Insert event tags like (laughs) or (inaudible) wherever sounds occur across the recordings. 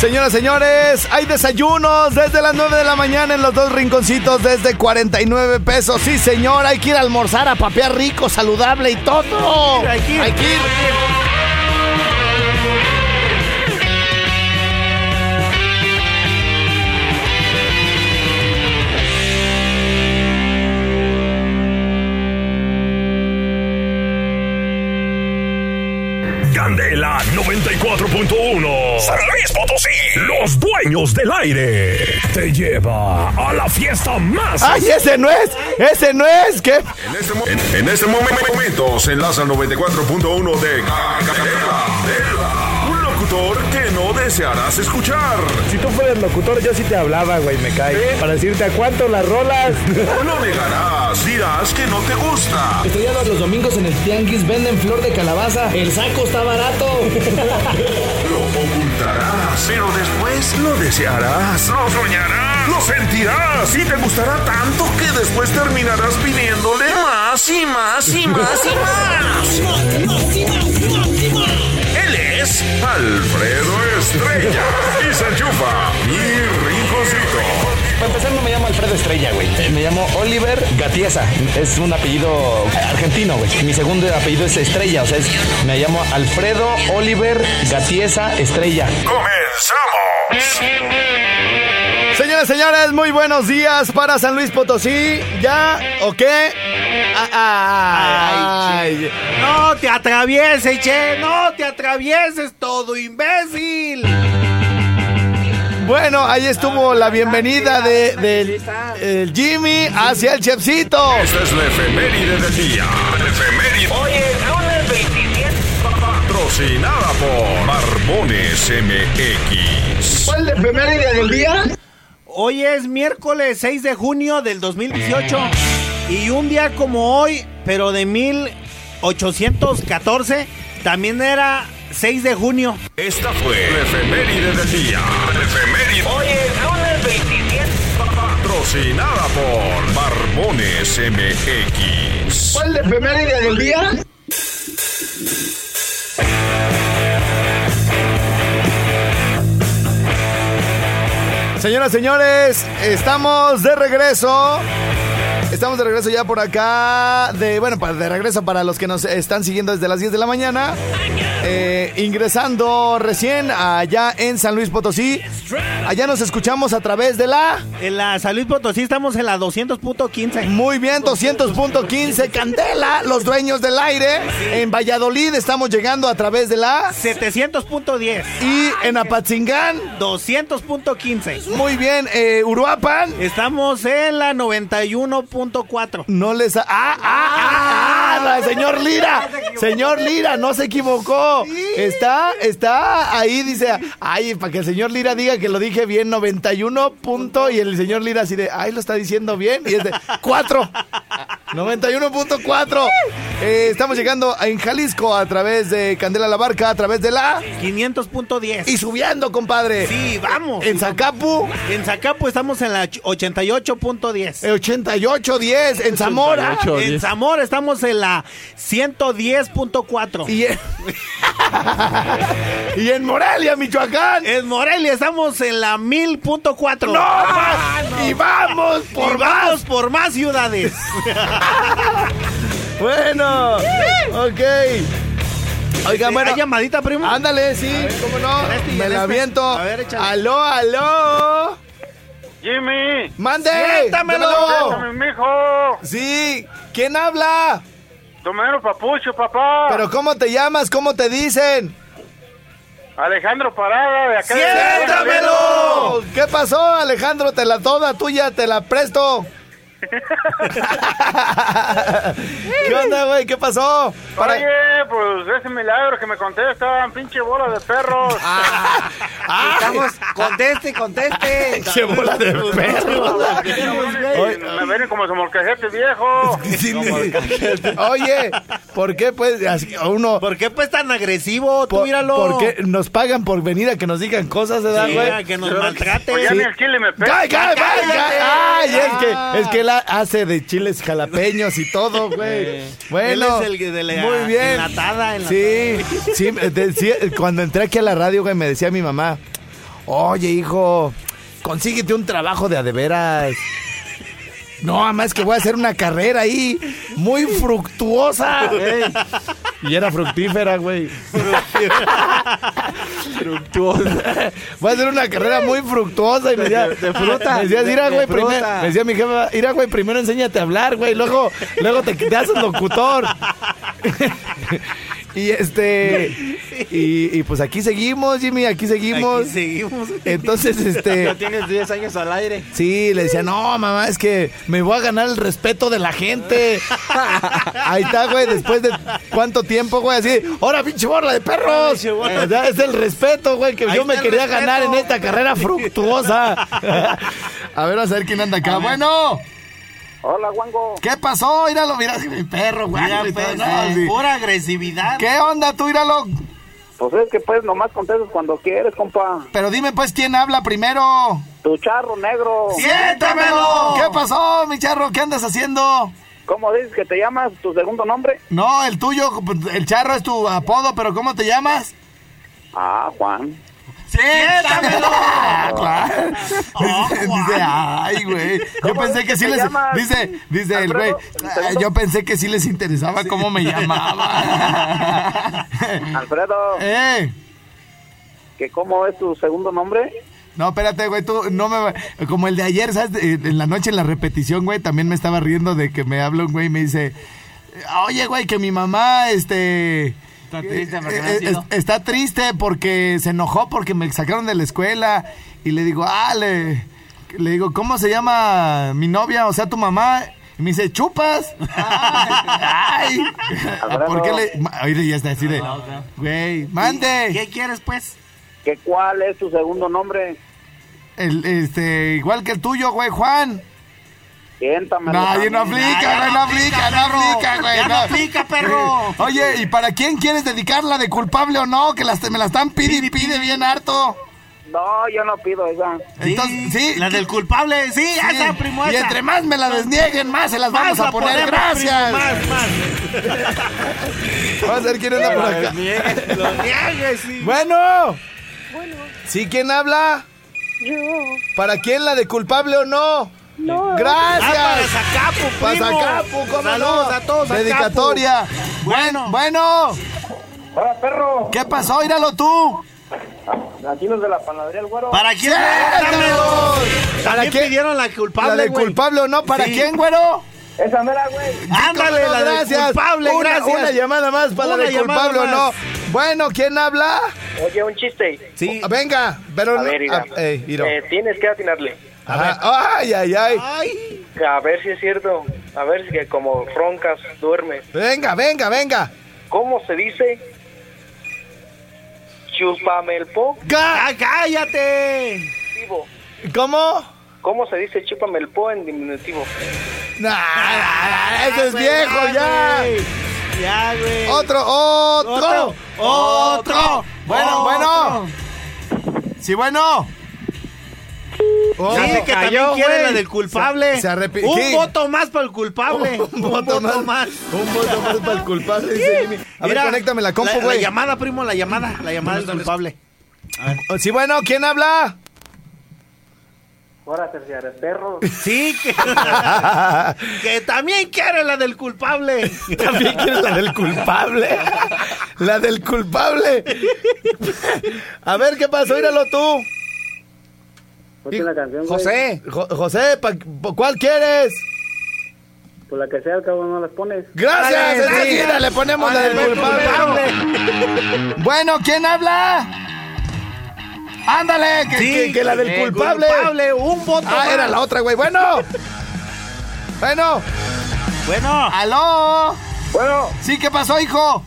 Señoras, señores, hay desayunos desde las 9 de la mañana en los dos rinconcitos desde 49 pesos. Sí, señor, hay que ir a almorzar, a papear rico, saludable y todo. Hay que ir. Hay que ir. Dueños del aire. Te lleva a la fiesta más. ¡Ay, ese no es! ¡Ese no es! ¿Qué? En este, mo- en- en este momen- momento se enlaza el 94.1 de. Un locutor que no desearás escuchar. Si tú fueras locutor, yo sí te hablaba, güey, me cae. Para decirte a cuánto las rolas. (laughs) No lo negarás. Dirás que no te gusta. Estrellados los domingos en el Tianguis venden flor de calabaza. El saco está barato. Lo (laughs) (laughs) pero después lo desearás, lo soñarás, lo sentirás y te gustará tanto que después terminarás pidiéndole más y más y más y más. Él es Alfredo Estrella y se enchufa mi rinconcito. Para empezar, no me llamo Alfredo Estrella, güey. Eh, Me llamo Oliver Gatiesa. Es un apellido argentino, güey. Mi segundo apellido es Estrella. O sea, es- me llamo Alfredo Oliver Gatiesa Estrella. ¡Comenzamos! Señoras, señores, muy buenos días para San Luis Potosí. ¿Ya? ¿O qué? Ah, ay. No te atravieses, che. No te atravieses, todo imbécil. Bueno, ahí estuvo la bienvenida de, del el Jimmy hacia el Chefcito. Esta es la efeméride del día. Efeméride. Oye, lunes 27. Patrocinada por Barbones MX. ¿Cuál es la efeméride del día? Hoy es miércoles 6 de junio del 2018. Y un día como hoy, pero de 1814, también era 6 de junio. Esta fue la efeméride del día. La efeméride. Oye, lunes 27. Patrocinada por Barbones MX. ¿Cuál es la efeméride del día? Señoras, señores, estamos de regreso. Estamos de regreso ya por acá. De, bueno, de regreso para los que nos están siguiendo desde las 10 de la mañana. Eh, ingresando recién allá en San Luis Potosí. Allá nos escuchamos a través de la. En la San Luis Potosí estamos en la 200.15. Muy bien, 200.15 Candela, los dueños del aire. En Valladolid estamos llegando a través de la. 700.10. Y en Apatzingán. 200.15. Muy bien, eh, Uruapan. Estamos en la 91.4. No les... ha- ¡Ah, ah, ah! ah, Señor Lira, (laughs) señor Lira, no se equivocó. Está, está ahí, dice, ay, para que el señor Lira diga que lo dije bien, 91 punto, y el señor Lira así de, ay, lo está diciendo bien, y es de 4. 91.4. Eh, estamos llegando en Jalisco a través de Candela La Barca, a través de la... 500.10. Y subiendo, compadre. Sí, vamos. En Zacapu, En Zacapu estamos en la 88.10. eh, 88.10. En Zamora. En Zamora estamos en la 110.4. Y en, (laughs) y en Morelia, Michoacán. En Morelia estamos en la 1000.4. ¡No más! Y vamos por Por más. vamos por más ciudades. (laughs) (laughs) Bueno, ok. Oigan, bueno. ¿Hay llamadita, primo? Ándale, sí, cómo no. este Me en la este. aviento. A ver, échale. Aló, aló. Jimmy. Mande. Siéntamelo. Siéntame, mijo. Sí, ¿quién habla? Tomero Papucho, papá. Pero ¿cómo te llamas? ¿Cómo te dicen? Alejandro Parada, de acá de- ¡Siéntamelo! ¿Qué pasó, Alejandro? Te la toda tuya, te la presto. ¿Qué onda, güey? ¿Qué pasó? Para- Oye, pues ese milagro que me contestan, pinche bola de perros. Ah, Estamos, conteste, conteste. ¡Qué bola de perro! Oye, me ven como su molcajete viejo. Sí, Oye, ¿por qué pues así, uno... ¿Por qué pues tan agresivo? Tú por, míralo. ¿Por qué nos pagan por venir a que nos digan cosas, ¿verdad, Sí, güey? que nos maltrate. Pues ya Sí. ni el chile me pega. ¡Ay, ay, ay, ay! ¡Cállate! ¡Ay! Es Ah. que, es que hace de chiles jalapeños y todo, (laughs) güey. Bueno, Él es el de la muy bien. enlatada, enlatada. Sí, sí, me decía- cuando entré aquí a la radio, güey, me decía mi mamá, oye, hijo, consíguete un trabajo de a de veras. No, además que voy a hacer una carrera ahí muy fructuosa. güey. Y era fructífera, güey. fructuosa. Voy a hacer una carrera muy fructuosa y me decía, De- de fruta, Me decía, de- mira, de güey, primero, fruta". me decía mi jefa, mira, güey, primero enséñate a hablar, güey, luego, luego te, te haces locutor. Y este, (laughs) y, y pues aquí seguimos, Jimmy, aquí seguimos. Aquí seguimos. Entonces, (laughs) este, Ya tienes 10 años al aire. Sí, le decía, no, mamá, es que me voy a ganar el respeto de la gente. (laughs) Ahí está, güey, después de cuánto tiempo, güey, así, ahora pinche borla de perros. Es el respeto, güey, que Ahí yo me quería ganar en esta carrera fructuosa. A ver, a ver quién anda acá. Bueno, Hola, Wango. ¿qué pasó? Míralo, mira, (laughs) mi perro, güey. Mira, pues, no, sí. Pura agresividad. ¿Qué onda tú, míralo? Pues es que pues nomás contestas cuando quieres, compa. Pero dime, pues, ¿quién habla primero? Tu charro negro. ¡Siéntamelo! ¿Qué pasó, mi charro? ¿Qué andas haciendo? ¿Cómo dices que te llamas? ¿Tu segundo nombre? No, el tuyo, el charro es tu apodo, pero ¿cómo te llamas? Ah, Juan. ¡Siéntamelo! (laughs) Dice, dice, ay, güey. Yo ¿Cómo pensé que sí les. llamas? Dice, dice el güey. Alfredo, ¿el segundo? Yo pensé que sí les interesaba cómo me llamaba. (laughs) Alfredo, ¡Eh! ¿que ¿cómo es tu segundo nombre? No, espérate, güey, tú no me... Como el de ayer, ¿sabes? Eh, En la noche en la repetición, güey, también me estaba riendo de que me habla un güey y me dice... Oye, güey, que mi mamá, este... Está triste porque eh, eh, está triste porque se enojó porque me sacaron de la escuela. Y le digo, ah, le, le digo, ¿cómo se llama mi novia? O sea, tu mamá. Y me dice, chupas. (laughs) Ay. ¿Por qué le.? Oye, ya está así de. Güey, mande. ¿Qué quieres, pues? ¿Que ¿Cuál es tu segundo nombre? El, este, igual que el tuyo, güey, Juan. Siéntamelo. Nadie no aplica, no aplica, no aplica, güey. No aplica, perro. (laughs) Oye, ¿y para quién quieres dedicarla de culpable o no? Que las, me la están pide y pide bien harto. No, yo no pido esa. Entonces, sí. La del culpable, sí, Sí, esa, primo, y esa. entre más me la desnieguen, más se las vamos Más a poner. ponemos, Gracias. primo, más, más. (laughs) Vamos a ver quién anda por acá. Lo niegues, sí. Bueno. ¿Sí quién habla? Yo. ¿Para quién la de culpable o no? No. Ah, Gracias. para Zacapu, Para primo. Zacapu, ¿cómo Saludos no? a todos, Zacapu. Dedicatoria. Bueno. Bueno. Hola, perro. ¿Qué pasó? Íralo tú. Aquí los de la panadería El Güero. ¿Para quién? ¿Para quién? pidieron la culpable, ¿La de culpable o no? ¿Para Sí. quién, güero? Esa mera, güey. Ándale, ¿Cómo no? la de culpable, una, gracias. Una llamada más para Una la de culpable o no. Bueno, ¿quién habla? Oye, un chiste. Sí. Venga, pero A no. ver, Ira. ah, Iro. Eh, tienes que atinarle. Ay, ay, ay. Ay, A ver si es cierto. A ver si que como roncas, duermes. Venga, venga, venga. ¿Cómo se dice? Chúpame el po. Ah, cállate. ¿Cómo? ¿Cómo se dice chúpame el po en diminutivo? Nah, nah, eso es güey, viejo ya. güey. Ya, güey. Otro, otro, Otro, otro, Bueno, otro. bueno. Sí, bueno. Oh, Sí, que también quiere la del culpable. Se- se arrepi- Un ¿Qué? voto más para el culpable. (laughs) Un voto más. Un voto más para el culpable, dice Jimmy. A ver, conéctame la compu, La güey. llamada, primo, la llamada. La llamada del culpable. Oh, Sí, bueno, ¿quién habla? Ahora terciar perro. Sí, que, (laughs) que también quiere la del culpable. También quieres la del culpable. La del culpable. A ver qué pasó, míralo tú. Ponte la canción, güey. José. Jo- José, pa- pa- ¿cuál quieres? Por la que sea, al cabo no las pones. Gracias, enseguida le ponemos la del culpable. Bueno, ¿quién habla? Ándale, que, Sí, que- que la del el culpable. culpable, un voto Ah, más. era la otra, güey. Bueno. Bueno, Bueno, aló. Bueno, Sí, ¿qué pasó, hijo?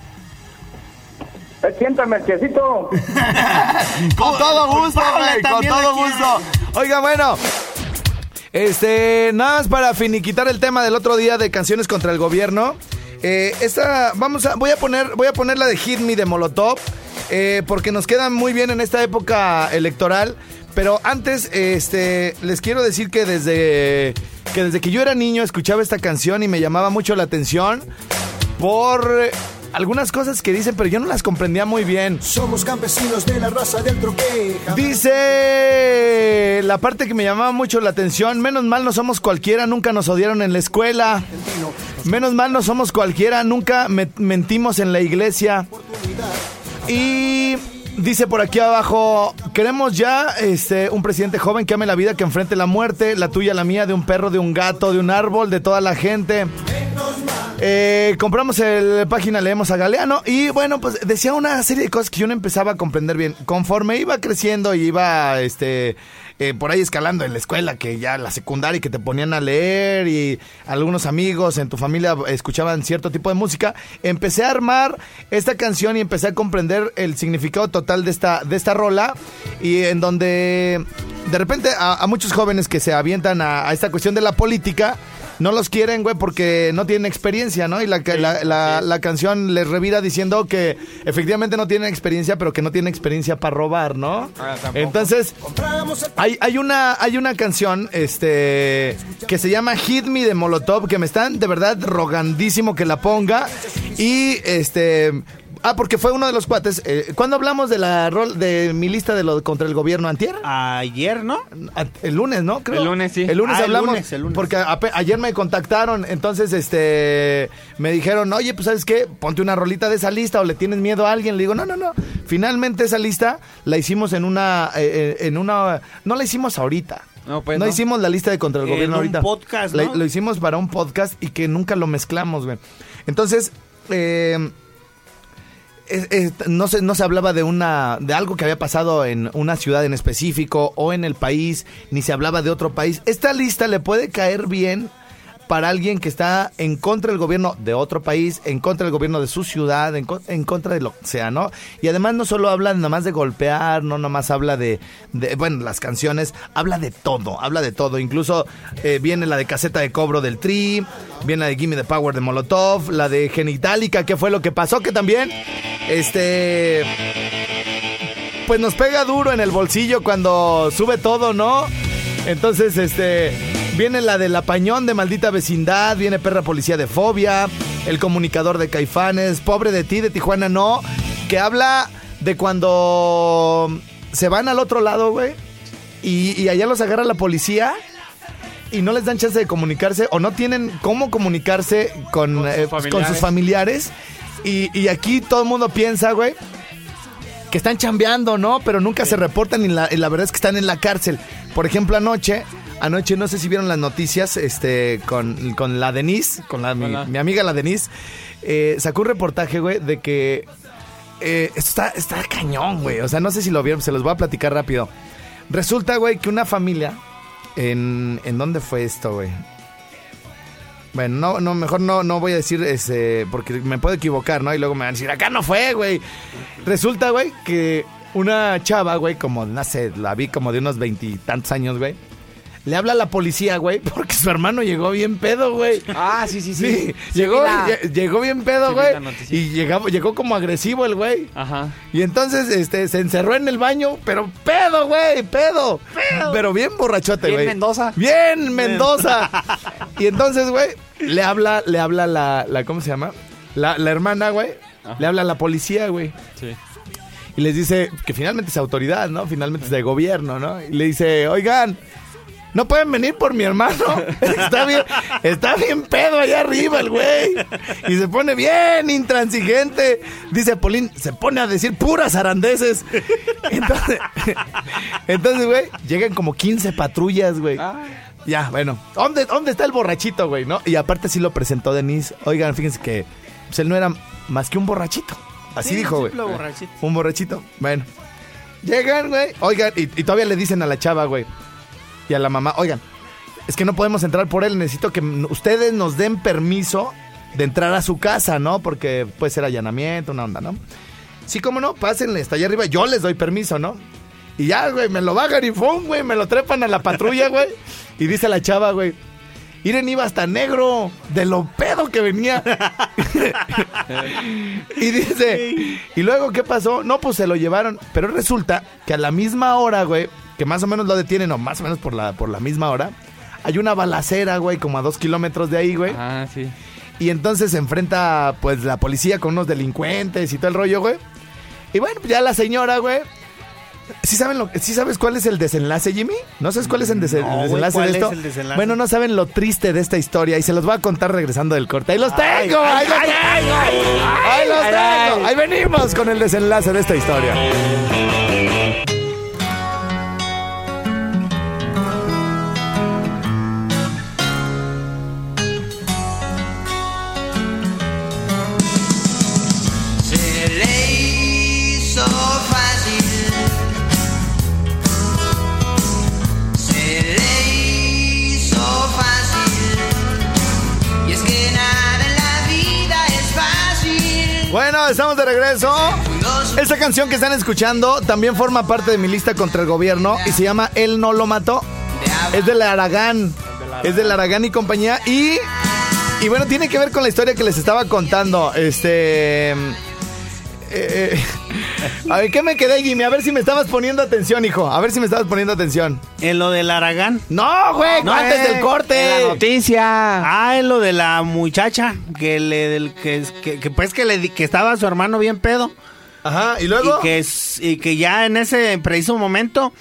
eh, siéntame, quesito. (laughs) Con todo gusto, güey, con todo gusto. Oiga, bueno. Este, nada más para finiquitar el tema del otro día de canciones contra el gobierno. Eh, esta, vamos a, voy a poner, voy a poner la de Hit Me de Molotov, eh, porque nos queda muy bien en esta época electoral. Pero antes, este, les quiero decir que desde que desde que yo era niño escuchaba esta canción y me llamaba mucho la atención por algunas cosas que dicen, pero yo no las comprendía muy bien. Somos campesinos de la raza del troque. Dice la parte que me llamaba mucho la atención, menos mal no somos cualquiera, nunca nos odiaron en la escuela. Menos mal no somos cualquiera, nunca me- mentimos en la iglesia. Y dice por aquí abajo, queremos ya este, un presidente joven que ame la vida, que enfrente la muerte, la tuya, la mía, de un perro, de un gato, de un árbol, de toda la gente. Eh, compramos el página Leemos a Galeano y bueno, pues decía una serie de cosas que yo no empezaba a comprender bien. Conforme iba creciendo y iba este eh, por ahí escalando en la escuela, que ya la secundaria que te ponían a leer y algunos amigos en tu familia escuchaban cierto tipo de música, empecé a armar esta canción y empecé a comprender el significado total de esta, de esta rola y en donde de repente a, muchos jóvenes que se avientan a esta cuestión de la política, no los quieren, güey, porque no tienen experiencia, ¿no? Y la, ca- la, la- la canción les revira diciendo que efectivamente no tienen experiencia, pero que no tienen experiencia para robar, ¿no? Entonces, hay, hay, una, hay una canción este, que se llama Hit Me de Molotov, que me están de verdad rogandísimo que la ponga. Y este... Ah, porque fue uno de los cuates. Eh, ¿Cuándo hablamos de la rol de mi lista de lo contra el gobierno antier? ayer, ¿no? A- El lunes, ¿no? Creo. El lunes, sí. El lunes Ah, el hablamos. lunes, el lunes. Porque ayer me contactaron, entonces este me dijeron, oye, pues sabes qué, ponte una rolita de esa lista o le tienes miedo a alguien. Le digo, no, no, no. Finalmente esa lista la hicimos en una, eh, eh, en una, no la hicimos ahorita. No, pues no, no. hicimos la lista de contra el En gobierno un ahorita. podcast, La- ¿no? lo hicimos para un podcast y que nunca lo mezclamos, güey. Entonces, eh, no se no se hablaba de una de algo que había pasado en una ciudad en específico o en el país ni se hablaba de otro país esta lista le puede caer bien para alguien que está en contra del gobierno de otro país, en contra del gobierno de su ciudad, en, en contra de lo que sea, ¿no? Y además no solo habla nada más de golpear, no nomás habla de, de- bueno, las canciones, habla de todo, habla de todo. Incluso eh, viene la de caseta de cobro del Tri, viene la de Gimme the Power de Molotov, la de Genitalica, que fue lo que pasó, que también, este pues nos pega duro en el bolsillo cuando sube todo, ¿no? Entonces, este, viene la del apañón de maldita vecindad, viene perra policía de fobia, el comunicador de caifanes, pobre de ti, de Tijuana no, que habla de cuando se van al otro lado, güey, y, y allá los agarra la policía. Y no les dan chance de comunicarse o no tienen cómo comunicarse con, Con sus eh, con sus familiares. Y, y aquí todo el mundo piensa, güey, que están chambeando, ¿no? Pero nunca se reportan y la, y la verdad es que están en la cárcel. Por ejemplo, anoche, anoche no sé si vieron las noticias, este, con, con la Denise, con la, mi amiga la Denise, eh, sacó un reportaje, güey, de que eh, esto está, está cañón, güey. O sea, no sé si lo vieron, se los voy a platicar rápido. Resulta, güey, que una familia, en, ¿en dónde fue esto, güey? Bueno, no, no, mejor no, no voy a decir ese, porque me puedo equivocar, ¿no? Y luego me van a decir, acá no fue, güey. Resulta, güey, que una chava, güey, como, no sé, la vi como de unos veintitantos años, güey. Le habla a la policía, güey, (laughs) porque su hermano llegó bien pedo, güey. Ah, sí, sí, sí. Sí, Sí, llegó, llegó bien pedo, Sí, güey. y llegó, llegó como agresivo el güey. Ajá. Y entonces este, se encerró en el baño, pero pedo, güey, pedo. Pero bien borrachote, Bien güey. Mendoza. Bien Mendoza. (laughs) y entonces, güey, le habla, le habla la, la ¿cómo se llama? La, la hermana, güey. Le habla a la policía, güey. Sí. Y les dice que finalmente es autoridad, ¿no? Finalmente es de gobierno, ¿no? Y le dice, oigan, no pueden venir por mi hermano. (laughs) Está bien, está bien pedo allá arriba el güey. Y se pone bien intransigente. Dice Polín, se pone a decir puras arandeses. Entonces, (laughs) entonces, güey, llegan como 15 patrullas, güey. Ya, bueno. ¿Dónde, ¿Dónde está el borrachito, güey? ¿No? Y aparte sí lo presentó Denise. Oigan, fíjense que pues, él no era más que un borrachito. Así Sí, dijo, güey. borrachito. Un borrachito. Bueno. Llegan, güey. Oigan, y, y todavía le dicen a la chava, güey. Y a la mamá, oigan, es que no podemos entrar por él. Necesito que ustedes nos den permiso de entrar a su casa, ¿no? Porque puede ser allanamiento, una onda, ¿no? Sí, cómo no, pásenle, está allá arriba. Yo les doy permiso, ¿no? Y ya, güey, me lo bajan y ¡fum! güey, me lo trepan a la patrulla, güey. Y dice la chava, güey, Iren iba hasta negro de lo pedo que venía. (laughs) y dice, ¿y luego qué pasó? No, pues se lo llevaron. Pero resulta que a la misma hora, güey, que más o menos lo detienen, o más o menos por la, por la misma hora, hay una balacera, güey, como a dos kilómetros de ahí, güey. Ah, sí. Y entonces se enfrenta, pues, la policía con unos delincuentes y todo el rollo, güey. Y bueno, ya la señora, güey. ¿Sí, saben lo, ¿Sí sabes cuál es el desenlace, Jimmy? ¿No sabes cuál es el, desen- No, el güey, desenlace ¿cuál de es esto? el desenlace? Bueno, no saben lo triste de esta historia y se los voy a contar regresando del corte. ¡Ahí los Ay, tengo! ¡Ahí los tengo! ¡Ahí los tengo! Ahí venimos con el desenlace de esta historia. Estamos de regreso. Esta canción que están escuchando también forma parte de mi lista contra el gobierno y se llama Él no lo mató. Es del Aragán. Es del Aragán y compañía. Y, y bueno, tiene que ver con la historia que les estaba contando. Este. Eh, (laughs) a ver, ¿qué me quedé, Jimmy? A ver si me estabas poniendo atención, hijo. A ver si me estabas poniendo atención. En lo del Aragán. No, güey, No, antes eh, del corte. La noticia. Ah, en lo de la muchacha que le del que, que, que, pues que le di- que estaba su hermano bien pedo Ajá, y luego. y que y que ya en ese preciso momento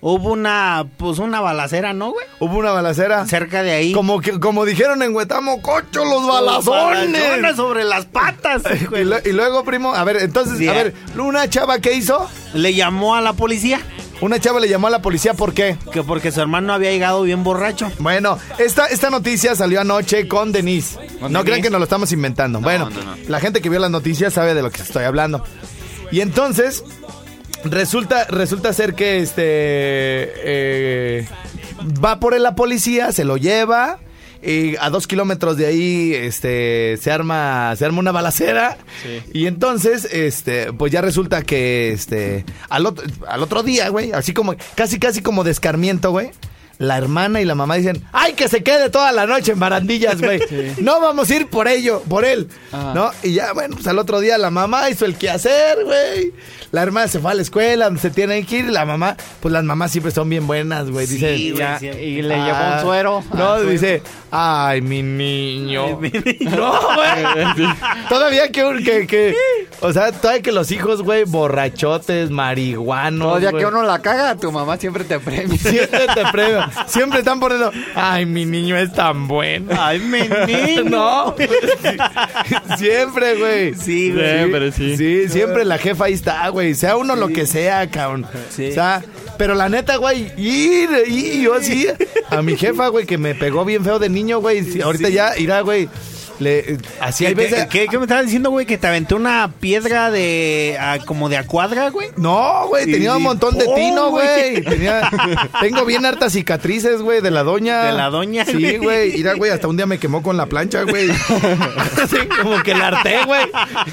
hubo una pues una balacera, ¿no, güey? Hubo una balacera. Cerca de ahí. Como, que, como dijeron en Huetamo, cocho, los Los balazones. balazones sobre las patas. (laughs) Y, lo- y luego, primo, a ver, entonces, a ver, una chava, ¿qué hizo? Le llamó a la policía Una chava le llamó a la policía, ¿por qué? que porque su hermano había llegado bien borracho. Bueno, esta, esta noticia salió anoche con Denise. Con no Denise. crean que nos lo estamos inventando. bueno, no, no. la gente que vio las noticias sabe de lo que estoy hablando. Y entonces, resulta, resulta ser que este eh, va por él la policía, se lo lleva. Y a dos kilómetros de ahí, este, se arma, se arma una balacera. Y entonces, este, pues ya resulta que, este, al otro, al otro día, güey, así como, casi, casi como de escarmiento, güey. La hermana y la mamá dicen, ¡ay, que se quede toda la noche en barandillas, güey! (laughs) No vamos a ir por ello, por él, Ajá. ¿no? Y ya, bueno, pues al otro día la mamá hizo el quehacer, güey. La hermana se fue a la escuela, se tiene que ir. La mamá, pues las mamás siempre son bien buenas, güey. Dice, Sí, Ya, sí. y le Ah, llevó un suero. No, Ah, dice, ay, mi niño. Ay, mi niño. (laughs) No, güey. todavía que, que, que, o sea, todavía que los hijos, güey, borrachotes, marihuanos. Todo día güey. que uno la caga, tu mamá siempre te premia. Siempre te premio. Siempre están poniendo, ay, mi niño es tan bueno. Ay, mi (laughs) niño. No. (laughs) Siempre, güey. Sí, güey. Siempre, sí. Sí, siempre la jefa ahí está, güey. Sea uno lo que sea, cabrón. Sí. O sea, pero la neta, güey, y, y yo sí, a mi jefa, güey, que me pegó bien feo de niño, güey. sí, Ahorita ya irá, güey. Le, así hay ¿Qué, veces. qué- qué me estabas diciendo, güey? Que te aventé una piedra de. como de a cuadra, güey. No, güey, tenía un Y- montón de ¡Oh, tino, güey! (laughs) Tenía, tengo bien hartas cicatrices, güey, de la doña. De la doña, Sí, güey. Mira, güey, hasta un día me quemó con la plancha, güey. (laughs) Así, como que la harté, güey.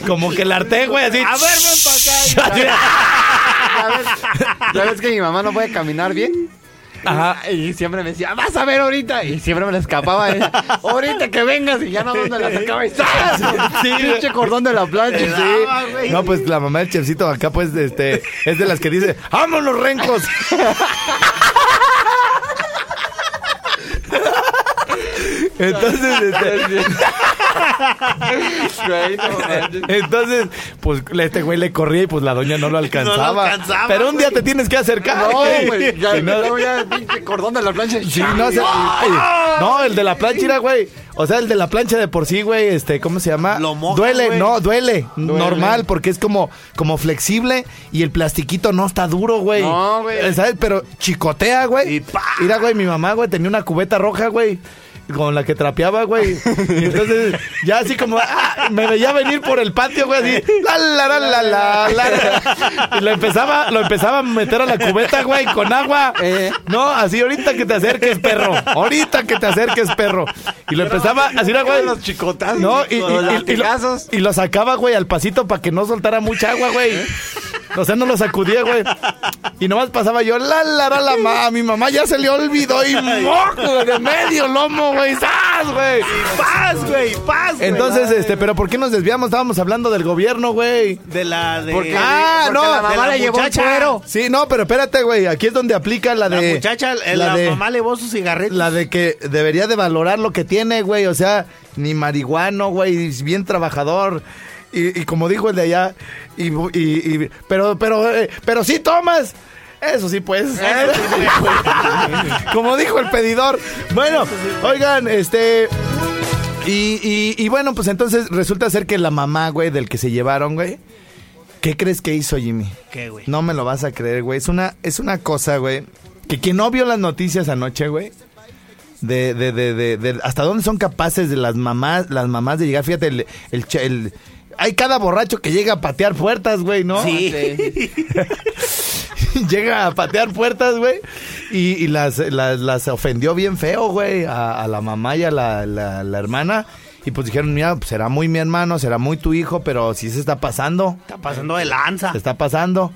Como que la harté, güey, así. A ver, ven para acá. (laughs) ¿Ya ves, ya ves que mi mamá no puede caminar bien? Ajá. (laughs) Y siempre me decía, vas a ver ahorita. Y siempre me la escapaba. ¿eh? (laughs) Ahorita que vengas. Y ya no me la sacaba y ¡zas! Sí, Pinche cordón de la plancha. Sí. No, pues la mamá del chefcito acá, pues, este, es de las que dice, ¡vámonos, rencos! (laughs) Entonces, este, Güey, no manches. Entonces, pues este güey le corría y pues la doña no lo (laughs) alcanzaba. alcanzaba, Pero un día te tienes que acercar. No, güey. güey. Ya, Si no- luego ya el pinche cordón de la plancha. Sí, no, se- ay, no, el de la plancha, era, güey. O sea, el de la plancha de por sí, güey, este, ¿cómo se llama? Lo mojas, duele, güey. no, duele, Normal, porque es como, como flexible y el plastiquito no está duro, güey. No, güey. ¿Sabes? Pero chicotea, güey. Y pa. Mira, güey, mi mamá, güey, tenía una cubeta roja, güey. Con la que trapeaba, güey. Y entonces, ya así como, ah, me veía venir por el patio, güey, así, la, la, la, la, la, la. Y lo empezaba, lo empezaba a meter a la cubeta, güey, con agua. Eh. No, así ahorita que te acerques, perro. Ahorita que te acerques, perro. Y lo empezaba así, era, güey. Los chicotazos. No, y, y- los y- y lo, y lo sacaba, güey, al pasito para que no soltara mucha agua, güey. O sea, no lo sacudía, güey. Y nomás pasaba yo, la, la, la, la, ma, mi mamá ya se le olvidó y moco de medio lomo, güey, ¡zas, güey! Paz, güey, paz, güey. Entonces, este, pero ¿por qué nos desviamos? Estábamos hablando del gobierno, güey. De la de. Porque, Ah, porque no, la mamá de la le llevó un muchacha. cuero. Sí, no, pero espérate, güey, aquí es donde aplica la La de... muchacha, el- la la, de- mamá le llevó sus cigarritos. La de que debería de valorar lo que tiene, güey. O sea, ni marihuano, güey. Bien trabajador. Y, y como dijo el de allá. Y, y- y- pero, pero, eh, pero sí tomas. Eso sí, pues. (laughs) como dijo el pedidor. Bueno, oigan, este. Y, y- y bueno, pues entonces resulta ser que la mamá, güey, del que se llevaron, güey. ¿Qué crees que hizo Jimmy? ¿Qué, güey? No me lo vas a creer, güey. Es una, es una cosa, güey. Que quien no vio las noticias anoche, güey. De, de, de, de, de- hasta dónde son capaces de las mamás, las mamás de llegar. Fíjate, el, el, el- hay cada borracho que llega a patear puertas, güey, ¿no? Sí. (laughs) llega a patear puertas, güey. Y, y las, las, las ofendió bien feo, güey, a, a la mamá y a la, la- la hermana. Y pues dijeron, mira, pues será muy mi hermano, será muy tu hijo, pero sí se está pasando. Está pasando de lanza. Se está pasando.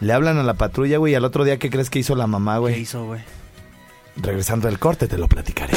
Le hablan a la patrulla, güey, y al otro día, ¿qué crees que hizo la mamá, ¿Qué güey? hizo, güey? Regresando del corte, te lo platicaré.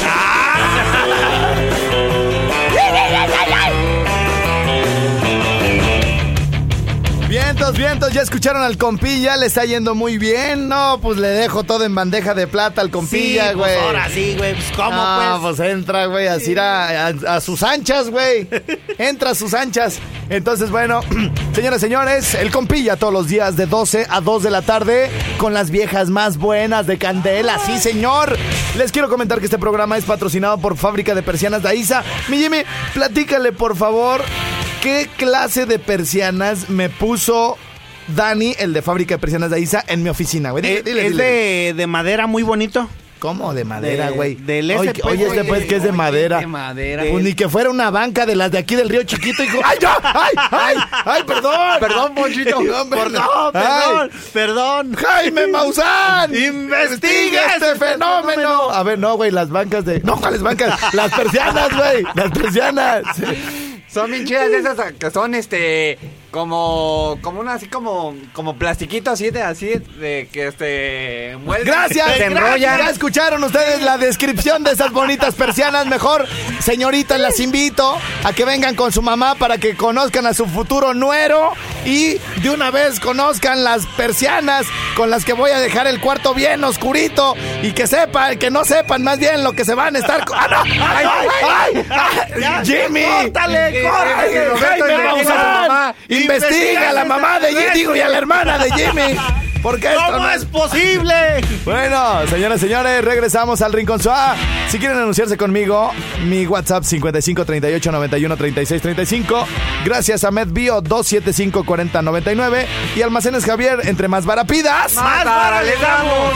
Vientos, vientos, ya escucharon al compilla, le está yendo muy bien. No, pues le dejo todo en bandeja de plata al compilla, sí, güey. Pues ahora sí, güey. Pues cómo, Ah, pues. pues entra, güey, así a, a- a sus anchas, güey. (laughs) Entra a sus anchas. Entonces, bueno, (clears throat) señoras y señores, el compilla todos los días de 12 a 2 de la tarde con las viejas más buenas de Candela. Sí, señor. Les quiero comentar que este programa es patrocinado por Fábrica de Persianas Daiza. Mi Jimmy, platícale, por favor, qué clase de persianas me puso Dani, el de Fábrica de Persianas Daiza, en mi oficina, güey. Dile, Eh, dile, es dile. de, de madera muy bonito. ¿Cómo? De madera, De- güey. del Oye, ese, pues, oye, este pues que es de madera. de madera. Pues ni que fuera una banca de las de aquí del río chiquito, hijo. ¡Ay, ya! ¡Ay, ay! ¡Ay, perdón! Perdón, Ponchito. (laughs) Perdón, perdón, perdón. ¡Jaime Maussan! Investiga este este fenómeno. A ver, no, güey, las bancas de... No, ¿cuáles bancas? Las persianas, güey. Las persianas. Son bien chidas esas que son este como como una así como como plastiquito así de así de que este muelden, Gracias, se enrollan. Ya escucharon ustedes la descripción de esas bonitas persianas. Mejor, señoritas, las invito a que vengan con su mamá para que conozcan a su futuro nuero y de una vez conozcan las persianas con las que voy a dejar el cuarto bien oscurito y que sepan, que no sepan más bien lo que se van a estar. ¡Ah, no! ¡Ay, ay, ay! ay! ¡Jimmy! ¡Córtale, córtale! Investiga a la mamá de Jimmy, digo, y a la hermana de Jimmy. Porque esto ¿Cómo no es posible? Bueno, señoras y señores, regresamos al Rincón Suá. Si quieren anunciarse conmigo, mi WhatsApp 55 38 91 36 35. Gracias a MedBio 275 40 99 y Almacenes Javier, entre más varapidas. Más le damos.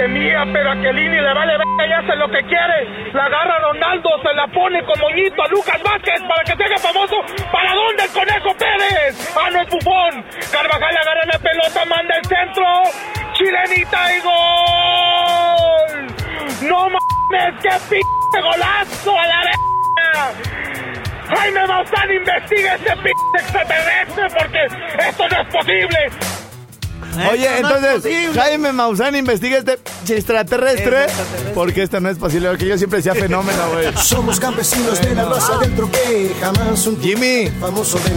Dice mía, pero a Kelini le vale verga y hace lo que quiere. La agarra Ronaldo, se la pone con moñito a Lucas Vázquez para que se haga famoso. ¿Para dónde el Conejo Pérez? Ah, no es Bufón. Carvajal agarra la pelota, manda el centro. Chilenita y gol. No mames, qué p golazo a la verga. Jaime Maussan investiga ese p extraterrestre porque esto no es posible. Oye, no entonces. Jaime Maussan investiga este extraterrestre. Es extraterrestre. Porque esto no es posible, porque yo siempre decía fenómeno, güey. (laughs) Somos campesinos de la raza del troque. Jamás un Jimmy, famoso de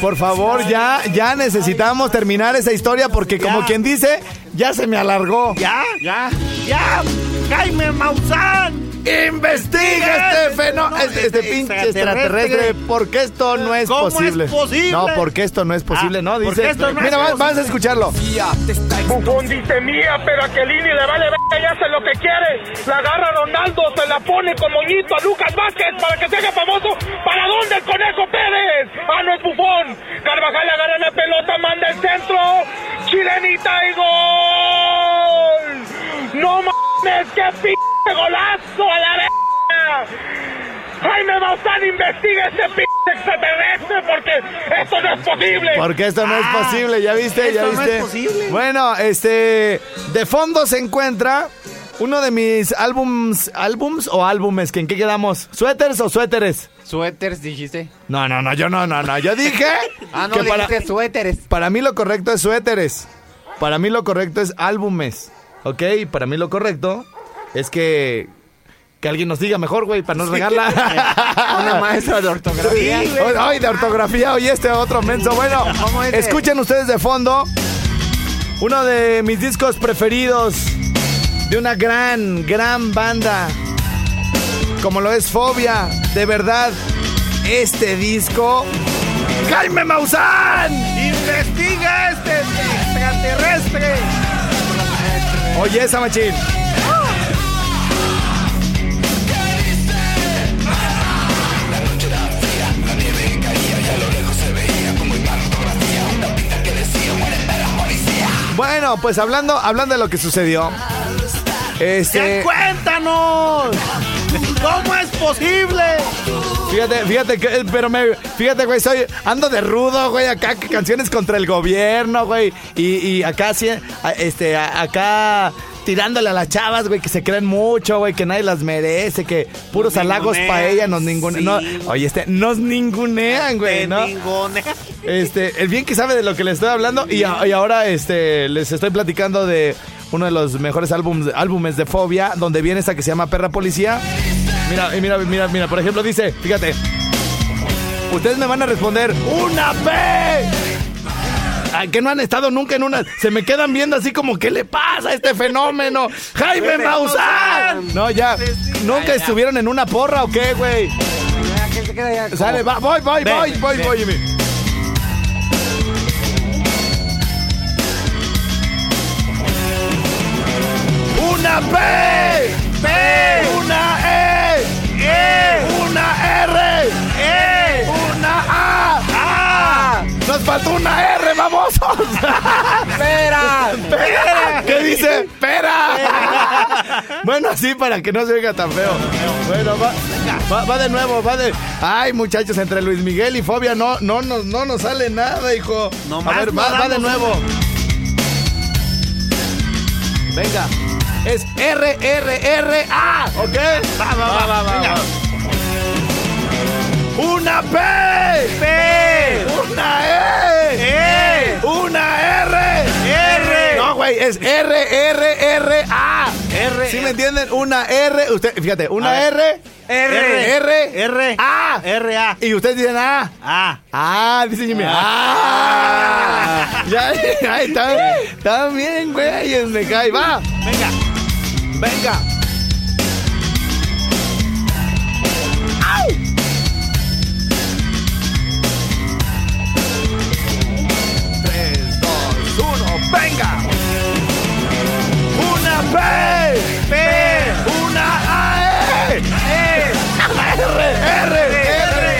por favor, ya, ya necesitamos terminar esa historia porque como Ya. quien dice, ya se me alargó. ¿Ya? ¿Ya? ¿Ya? ¡Jaime Maussan! Investiga este fenómeno, este, este pinche extraterrestre, porque esto no es ¿Cómo es posible. posible? No, porque esto no es posible, Ah, no, porque dice. esto no Mira, es posible. a escucharlo. Bufón dice mía, pero a Kelini le vale ver, ella hace lo que quiere. La agarra Ronaldo, se la pone con moñito a Lucas Vázquez para que se haga famoso. ¿Para dónde el Conejo Pérez? Ah, no es Bufón. Carvajal agarra la pelota, manda el centro. Chilenita y gol. No mames, qué p golazo a la verga. Jaime Maussan investiga este p extraterrestre porque esto no es posible. Porque esto no es Ah, posible, ¿ya viste? ¿Ya esto no viste? es posible. Bueno, este. De fondo se encuentra uno de mis álbums. ¿Álbums o álbumes? ¿Que ¿En qué quedamos? ¿Suéteres o suéteres? Suéteres, dijiste. No, no, no, yo no, no, no. Yo dije. (laughs) Ah, no, que para, dijiste suéteres. para mí lo correcto es suéteres. Para mí lo correcto es álbumes. ¿Ok? Para mí lo correcto es que. Que alguien nos diga mejor, güey, para no regarla. (laughs) Una maestra de ortografía. Hoy, hoy de ortografía, hoy este otro menso. Bueno, (laughs) escuchen ustedes de fondo uno de mis discos preferidos de una gran, gran banda como lo es Fobia. De verdad, este disco. ¡Jaime Maussan! ¡Investiga este extraterrestre! Oye, esa machín. Bueno, pues hablando, hablando de lo que sucedió. Este, ¡Ya cuéntanos! ¿Cómo es posible? fíjate, fíjate que, pero me, fíjate, güey, soy, ando de rudo, güey, acá canciones contra el gobierno, güey, y, y acá, este, acá tirándole a las chavas, güey, que se creen mucho, güey, que nadie las merece, que puros Nos halagos ningunean, para ella nos ningunean. sí. No, oye, este, nos ningunean, güey, ¿no? ninguna. Este, el bien que sabe de lo que le estoy hablando y, a- y ahora este les estoy platicando de uno de los mejores álbumes, álbumes de Fobia, donde viene esta que se llama Perra Policía. Mira, mira, mira, mira, por ejemplo dice, fíjate. Ustedes me van a responder una P. Ay, que no han estado nunca en una. Se me quedan viendo así como, ¿qué le pasa a este fenómeno? ¡Jaime Maussan! No, ya. ¿Nunca estuvieron en una porra o qué, güey? Sale, va, voy, voy, voy, voy, voy, Jimmy. Una P, P, una E, E, una R, E, una A. Nos faltó una R, babosos. ¡Espera! (laughs) ¡Pera! ¿Qué dice? ¡Pera! Bueno, así para que no se oiga tan feo. Bueno, va, va, va de nuevo, va de. Ay, muchachos, entre Luis Miguel y Fobia no, no, no, no nos sale nada, hijo. A Nomás ver, no va, va de nuevo. Venga. Es R, R, R, A. ¿Ok? Va, va, va, va, va, venga. va. Una P. P. Una E. E. Una R. R. No, güey, es R, R, R, A. R. ¿Sí me entienden? Una R. Usted, fíjate, A una. R. R. R. R. A. R. A. Y ustedes dicen A. A. Ah, dice Jimmy. Ah. Ya, ya está. Está bien, güey. Me cae. Va. Venga. Venga. Venga. Una P, P. una A, E, E. R, R, R,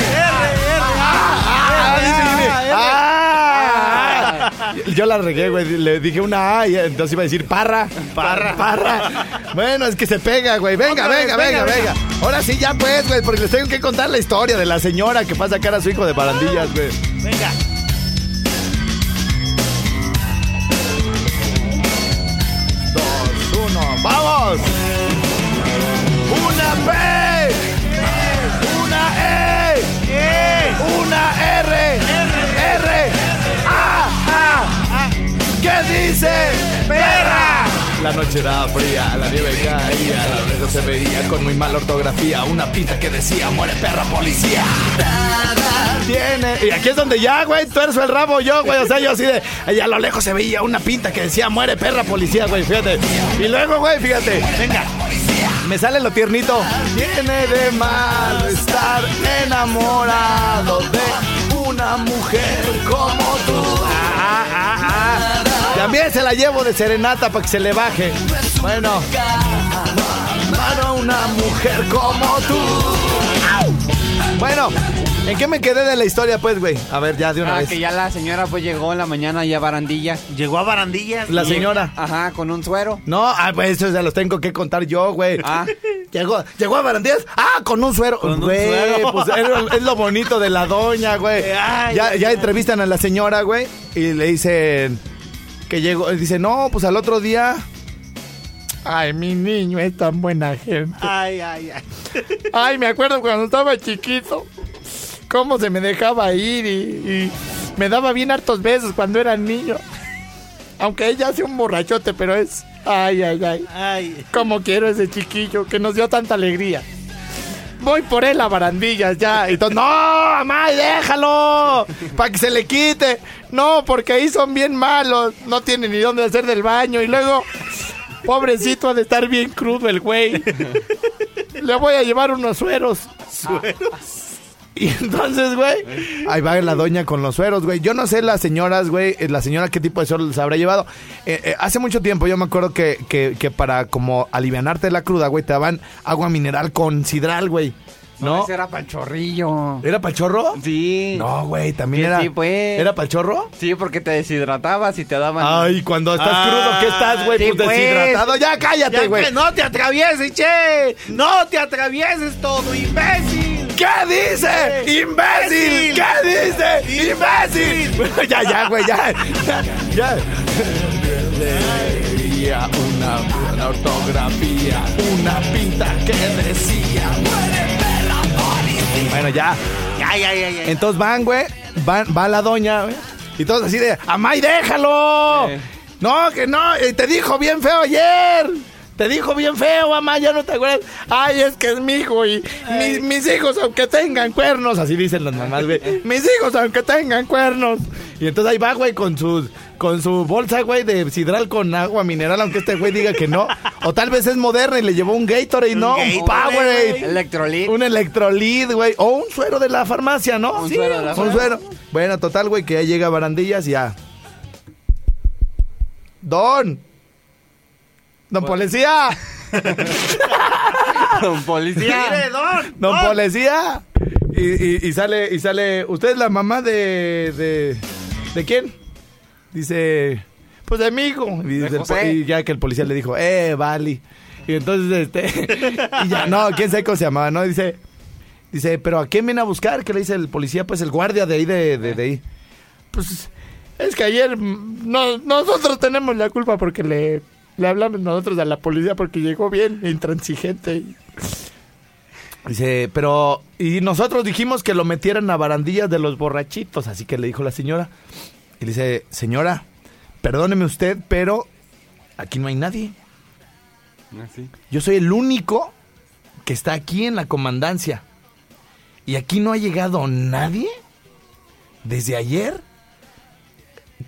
Ah, dice Jimmy. Ah. Yo la regué, güey. Le dije una A y entonces iba a decir parra. Parra. Parra. Bueno, es que se pega, güey. Venga, Otra vez, venga, venga, venga, venga. Ahora sí, ya pues, güey, porque les tengo que contar la historia de la señora que pasa a sacar a su hijo de barandillas, güey. Venga. ¡Vamos! ¡Una P! ¡Una E! ¡Una R! ¡R! ¡A! ¡A! ¿Qué dice? ¡Perra! La noche era fría, la nieve caía, a lo lejos se veía con muy mala ortografía una pinta que decía muere perra policía. Tiene. Y aquí es donde ya, güey, tuerzo el rabo yo, güey. O sea, yo así de. Allá a lo lejos se veía una pinta que decía muere perra policía, güey. Fíjate. Y luego, güey, fíjate. Venga. Me sale lo tiernito. Tiene de malo estar enamorado de una mujer como tú. Ah. También se la llevo de serenata para que se le baje. Bueno. Amar a una mujer como tú. Bueno, ¿en qué me quedé de la historia, pues, güey? A ver, ya de una Ah, vez. que ya la señora pues llegó en la mañana ya a Barandilla. Llegó a Barandillas. La señora. Ajá, con un suero. No, ah, pues eso se los tengo que contar yo, güey. Ah. (laughs) Llegó, llegó a Barandillas. Ah, con un suero. Con un güey, suero. (laughs) pues es, es lo bonito de la doña, güey. (laughs) Ay, ya, ya entrevistan a la señora, güey, y le dicen que llegó. Dice, no, pues al otro día. Ay, mi niño es tan buena gente. Ay, ay, ay. (laughs) Ay, me acuerdo cuando estaba chiquito. Cómo se me dejaba ir y, y me daba bien hartos besos cuando era niño. Aunque ella hace un borrachote, pero es. Ay, ay, ay. Ay. Cómo quiero ese chiquillo que nos dio tanta alegría. Voy por él a barandillas ya. Y todo, no, mamá, déjalo. Para que se le quite. No, porque ahí son bien malos. No tiene ni dónde hacer del baño. Y luego, pobrecito, ha de estar bien crudo el güey. Le voy a llevar unos sueros. (laughs) Y entonces, güey, ahí va la doña con los sueros, güey. Yo no sé las señoras, güey, eh, la señora qué tipo de sueros les habrá llevado. Eh, eh, hace mucho tiempo yo me acuerdo que, que, que para como alivianarte la cruda, güey, te daban agua mineral con sidral, güey. ¿No? Ese era para el chorrillo. ¿Era para chorro? Sí. No, güey, también Sí, era. sí, pues. ¿Era para chorro? Sí, porque te deshidratabas y te daban. Ay, cuando estás Ah, crudo, ¿qué estás, güey? sí, pues, pues. deshidratado. Ya cállate, güey. no te atravieses, che. No te atravieses todo, imbécil. ¿Qué dice? ¡Imbécil! ¿Qué dice? ¡Imbécil! (laughs) Ya, ya, güey, ya. Ya. Leía una buena ortografía, una pinta que decía ¡Muere perra policía! Bueno, ya. Ay, ay, ay, ay. Entonces van, güey, van, va la doña, güey, y todos así de, ¡Amay, déjalo! Eh. No, que no, te dijo bien feo ayer. Te dijo bien feo, mamá, ya no te acuerdas. Ay, es que es mi hijo y mis, mis hijos, aunque tengan cuernos, así dicen las mamás, güey. (laughs) Mis hijos, aunque tengan cuernos. Y entonces ahí va, güey, con su, con su bolsa, güey, de sidral con agua mineral, aunque este güey diga que no. O tal vez es moderna y le llevó un Gatorade, ¿no? Un, Gatorade, Powerade. Electrolit. Un electrolit, güey. O un suero de la farmacia, ¿no? Un suero de la Un farmacia. suero. Bueno, total, güey, que ya llega a Barandillas y ya. Don. (laughs) Don Policía. Don policía. Mire, don. Don Policía. Y, y- y sale, y sale. ¿Usted es la mamá de. de. ¿De quién? Dice. Pues de mi hijo. Y, el y ya que el policía le dijo, eh, vale. Y entonces, este. (laughs) y ya, no, quién sabe cómo se llamaba, ¿no? Dice. Dice, pero ¿a quién viene a buscar? ¿Qué le dice el policía? Pues el guardia de ahí, de, de, de ahí. Pues es que ayer mm, no, nosotros tenemos la culpa porque le, le hablamos nosotros a la policía porque llegó bien, intransigente. Dice, pero... Y nosotros dijimos que lo metieran a barandillas de los borrachitos, así que le dijo la señora. Y le dice, señora, perdóneme usted, pero aquí no hay nadie. Así. Yo soy el único que está aquí en la comandancia. Y aquí no ha llegado nadie desde ayer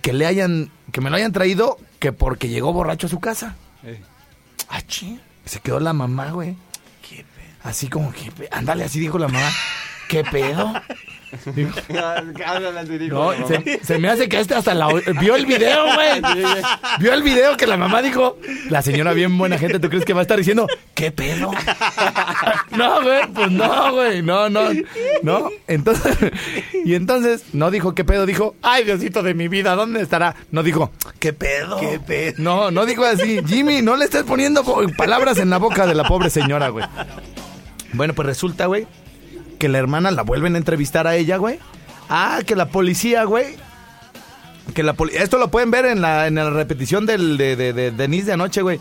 que le hayan, que me lo hayan traído que porque llegó borracho a su casa. Eh. Ah, ching. Se quedó la mamá, güey. Así como que, ándale, así dijo la mamá. ¿Qué pedo? No, se, se me hace que este hasta la vio el video, güey. Vio el video que la mamá dijo. La señora bien buena gente, ¿tú crees que va a estar diciendo qué pedo? (laughs) No, güey, pues no, güey, no, no, no. Entonces, y entonces no dijo qué pedo, dijo, ay Diosito de mi vida, ¿dónde estará? No dijo, ¿qué pedo? ¿Qué pedo? No, no dijo así, Jimmy, no le estés poniendo po- palabras en la boca de la pobre señora, güey. Bueno, pues resulta, güey, que la hermana la vuelven a entrevistar a ella, güey. Ah, que la policía, güey. Que la poli- Esto lo pueden ver en la, en la repetición del, de, de, de Denise de anoche, güey.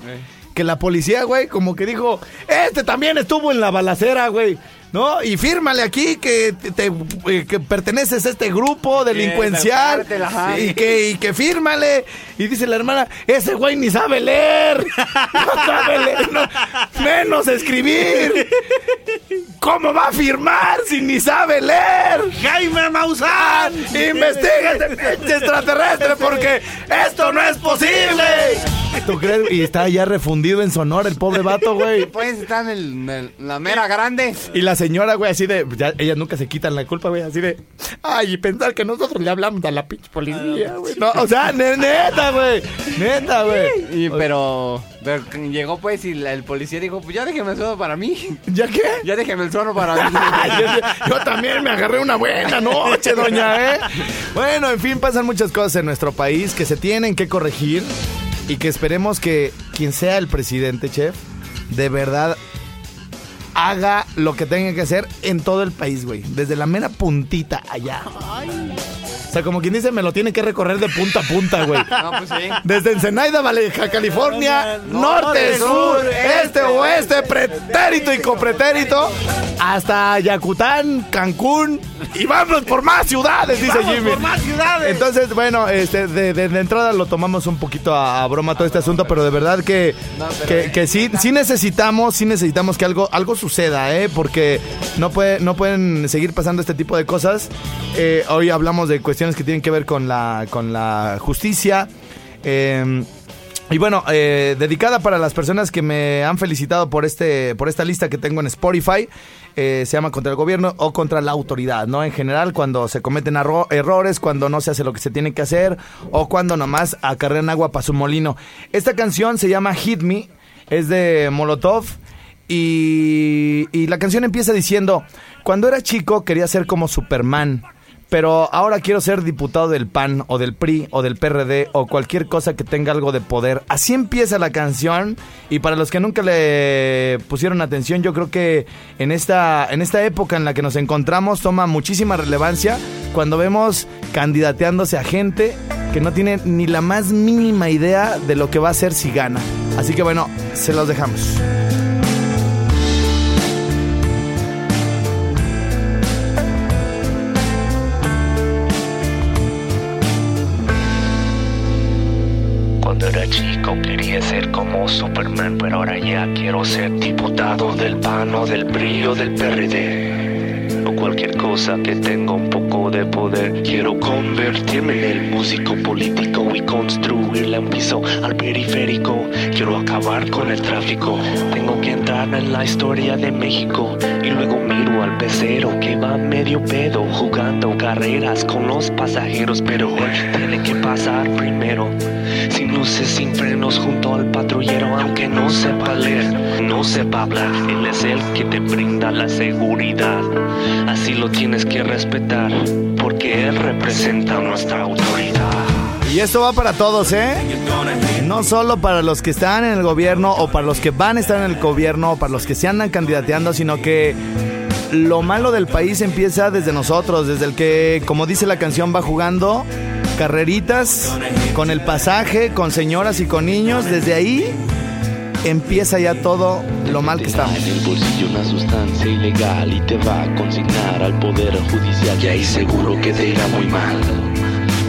Que la policía, güey, como que dijo, este también estuvo en la balacera, güey. ¿No? Y fírmale aquí que, te, te- eh, que perteneces a este grupo delincuencial. y, que, y que fírmale. Y dice la hermana, ese güey ni sabe leer. (laughs) No sabe leer, no- menos escribir. ¿Cómo va a firmar si ni sabe leer? Jaime Maussan. Investiga este (laughs) extraterrestre porque esto no es posible. ¿Tú crees? Y está ya refundido en Sonora el pobre vato, güey. (laughs) Puedes estar en, el- en la mera grande. Y la señora, güey, así de. Ya, ellas nunca se quitan la culpa, güey, así de. Ay, y pensar que nosotros le hablamos a la pinche policía, güey. No, o sea, ne- neta, güey. Neta, güey. Y pero, pero llegó pues y la- el policía dijo, pues ya déjeme el suelo para mí. ¿Ya qué? Ya déjeme el suelo para (laughs) mí. yo, yo también me agarré una buena noche, doña, ¿eh? Bueno, en fin, pasan muchas cosas en nuestro país que se tienen que corregir y que esperemos que quien sea el presidente, chef, de verdad haga lo que tenga que hacer en todo el país, güey. Desde la mera puntita allá. O sea, como quien dice, me lo tiene que recorrer de punta a punta, güey. (laughs) No, pues sí. Desde Ensenada, Baja California, norte, sur, este, oeste, pretérito y copretérito, hasta Yacután, Cancún y vamos por más ciudades, dice Jimmy. por más ciudades. Entonces, bueno, este, de, de- de entrada lo tomamos un poquito a, a broma todo este asunto, pero de verdad que, que, que sí, sí necesitamos, sí necesitamos que algo, algo suceda, ¿eh? Porque no, puede, no pueden seguir pasando este tipo de cosas. Eh, hoy hablamos de cuestiones que tienen que ver con la, con la justicia. Eh, y bueno, eh, dedicada para las personas que me han felicitado por este, por esta lista que tengo en Spotify. se llama contra el gobierno o contra la autoridad, ¿no? En general, cuando se cometen errores, cuando no se hace lo que se tiene que hacer o cuando nomás acarrean agua para su molino. Esta canción se llama Hit Me, es de Molotov. Y, la canción empieza diciendo, cuando era chico quería ser como Superman, pero ahora quiero ser diputado del PAN o del PRI o del PRD o cualquier cosa que tenga algo de poder. Así empieza la canción y para los que nunca le pusieron atención, yo creo que en esta, en esta época en la que nos encontramos toma muchísima relevancia cuando vemos candidateándose a gente que no tiene ni la más mínima idea de lo que va a hacer si gana. Así que bueno, se los dejamos. Cuando era chico quería ser como Superman, pero ahora ya quiero ser diputado del PAN o del PRI o del PRD. Cualquier cosa que tenga un poco de poder. Quiero convertirme en el músico político y construirle un piso al periférico. Quiero acabar con el tráfico. Tengo que entrar en la historia de México. Y luego miro al pecero que va medio pedo jugando carreras con los pasajeros. Pero tiene que pasar primero. Sin luces, sin frenos, junto al patrullero, aunque no sepa leer, no sepa hablar, él es el que te brinda la seguridad. Así lo tienes que respetar, porque él representa nuestra autoridad. Y esto va para todos, ¿eh? No solo para los que están en el gobierno o para los que van a estar en el gobierno o para los que se andan candidateando, sino que lo malo del país empieza desde nosotros, desde el que, como dice la canción, va jugando carreritas con el pasaje, con señoras y con niños. Desde ahí empieza ya todo lo mal que estamos. En el bolsillo una sustancia ilegal y te va a consignar al poder judicial. Y ahí seguro que te irá muy mal.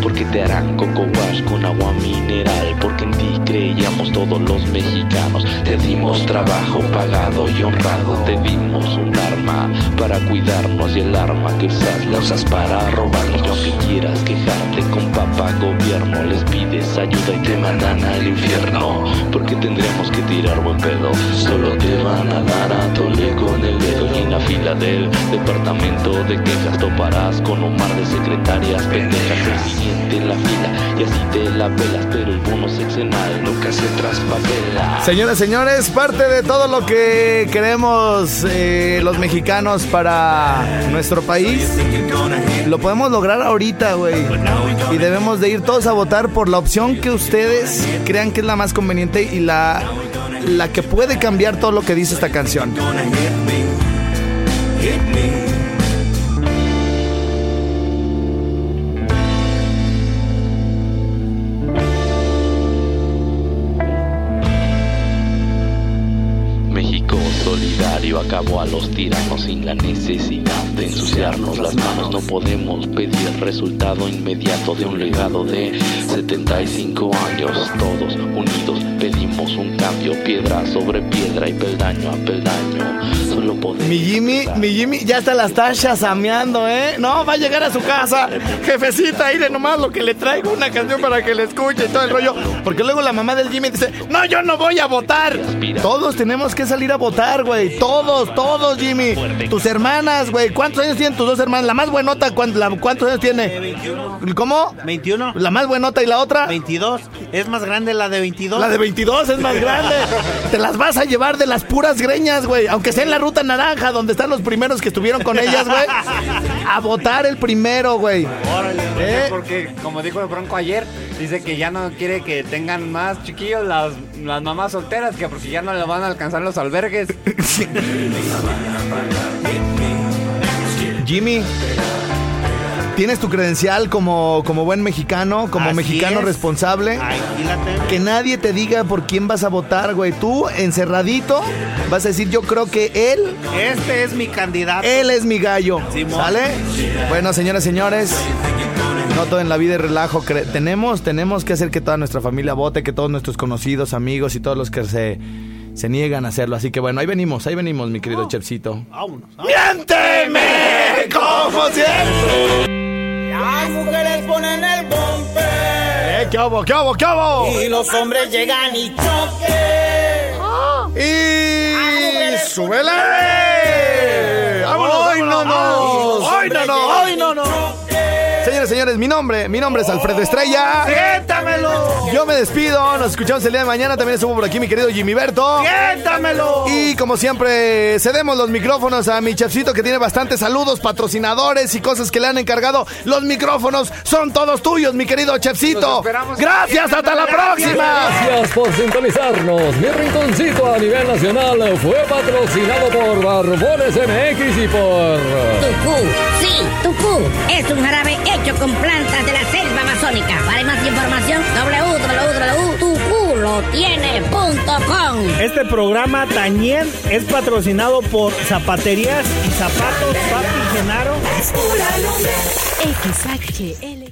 Porque te harán coco wash con agua mineral. Porque en ti creíamos todos los mexicanos. Te dimos trabajo pagado y honrado. Te dimos un arma para cuidarnos. Y el arma que usas la usas para robarnos. Y aunque quieras quejarte con papá gobierno, les pides ayuda y te mandan al infierno. Porque tendremos que tirar buen pedo. Solo te van a dar a tole con el dedo. Y en la fila del departamento de quejas toparás con un mar de secretarias pendejas. Fila y señores, parte de todo lo que queremos eh, los mexicanos para nuestro país, lo podemos lograr ahorita, güey. Y debemos de ir todos a votar por la opción que ustedes crean que es la más conveniente y la, la que puede cambiar todo lo que dice esta canción. Cabo a los tiranos sin la necesidad de ensuciarnos las manos. No podemos pedir el resultado inmediato de un legado de 75 años. Todos unidos pedimos un cambio, piedra sobre piedra y peldaño a peldaño. Solo podemos. Mi Jimmy, mi Jimmy ya hasta la está chasameando, ¿eh? No, va a llegar a su casa. Jefecita, aire nomás lo que le traigo, una canción para que le escuche y todo el rollo. Porque luego la mamá del Jimmy dice, no, yo no voy a votar. Todos tenemos que salir a votar, güey. Todos, todos, Jimmy. Tus hermanas, güey. ¿Cuántos años tienen tus dos hermanas? La más buenota, ¿cuán- la- ¿cuántos años tiene? ¿Cómo? 21. La más buenota y la otra. 22. Es más grande la de 22. La de 22 es más grande. (laughs) Te las vas a llevar de las puras greñas, güey. Aunque sea en la ruta naranja, donde están los primeros que estuvieron con ellas, güey. (laughs) A votar el primero, güey. ¿Eh? Porque, como dijo el Bronco ayer, dice que ya no quiere que tengan más chiquillos las, las mamás solteras, que porque ya no le van a alcanzar los albergues. Jimmy, ¿tienes tu credencial como, como buen mexicano, como Así mexicano es. responsable? Aquí la tengo. Que nadie te diga por quién vas a votar, güey. Tú, encerradito, vas a decir, yo creo que él, Este es mi candidato. él es mi gallo. Simón. ¿Sale? Bueno, señoras, señores. No todo en la vida es relajo. cre- Tenemos, tenemos que hacer que toda nuestra familia vote, que todos nuestros conocidos, amigos y todos los que se, se niegan a hacerlo. Así que bueno, ahí venimos, ahí venimos, mi querido Chefcito. Vámonos. ¡Miénteme! ¡Como siempre! Las mujeres ponen el bombe ¡Eh, qué hubo, qué hubo, qué hubo! y los hombres llegan y choque. ¡Y súbele! ¡Vámonos, ¡Ay, vámonos! no, no! ¡Ay, no, no! ¡Ay, no, no! Señores, señores, mi nombre, mi nombre es Alfredo Estrella. ¡Siéntamelo! Yo me despido, nos escuchamos el día de mañana. También estuvo por aquí mi querido Jimmy Berto. ¡Siéntamelo! Y como siempre, cedemos los micrófonos a mi chefcito que tiene bastantes saludos, patrocinadores y cosas que le han encargado. Los micrófonos son todos tuyos, mi querido chefcito. Gracias, hasta la próxima. Gracias por sintonizarnos. Mi rinconcito a nivel nacional fue patrocinado por Barbones MX y por... Tucú, sí, Tucú es un jarabe hecho con plantas de la selva amazónica. Para más información, www.tuculotiene.com. Este programa Tañer es patrocinado por Zapaterías y Zapatos Papi Genaro. XHL.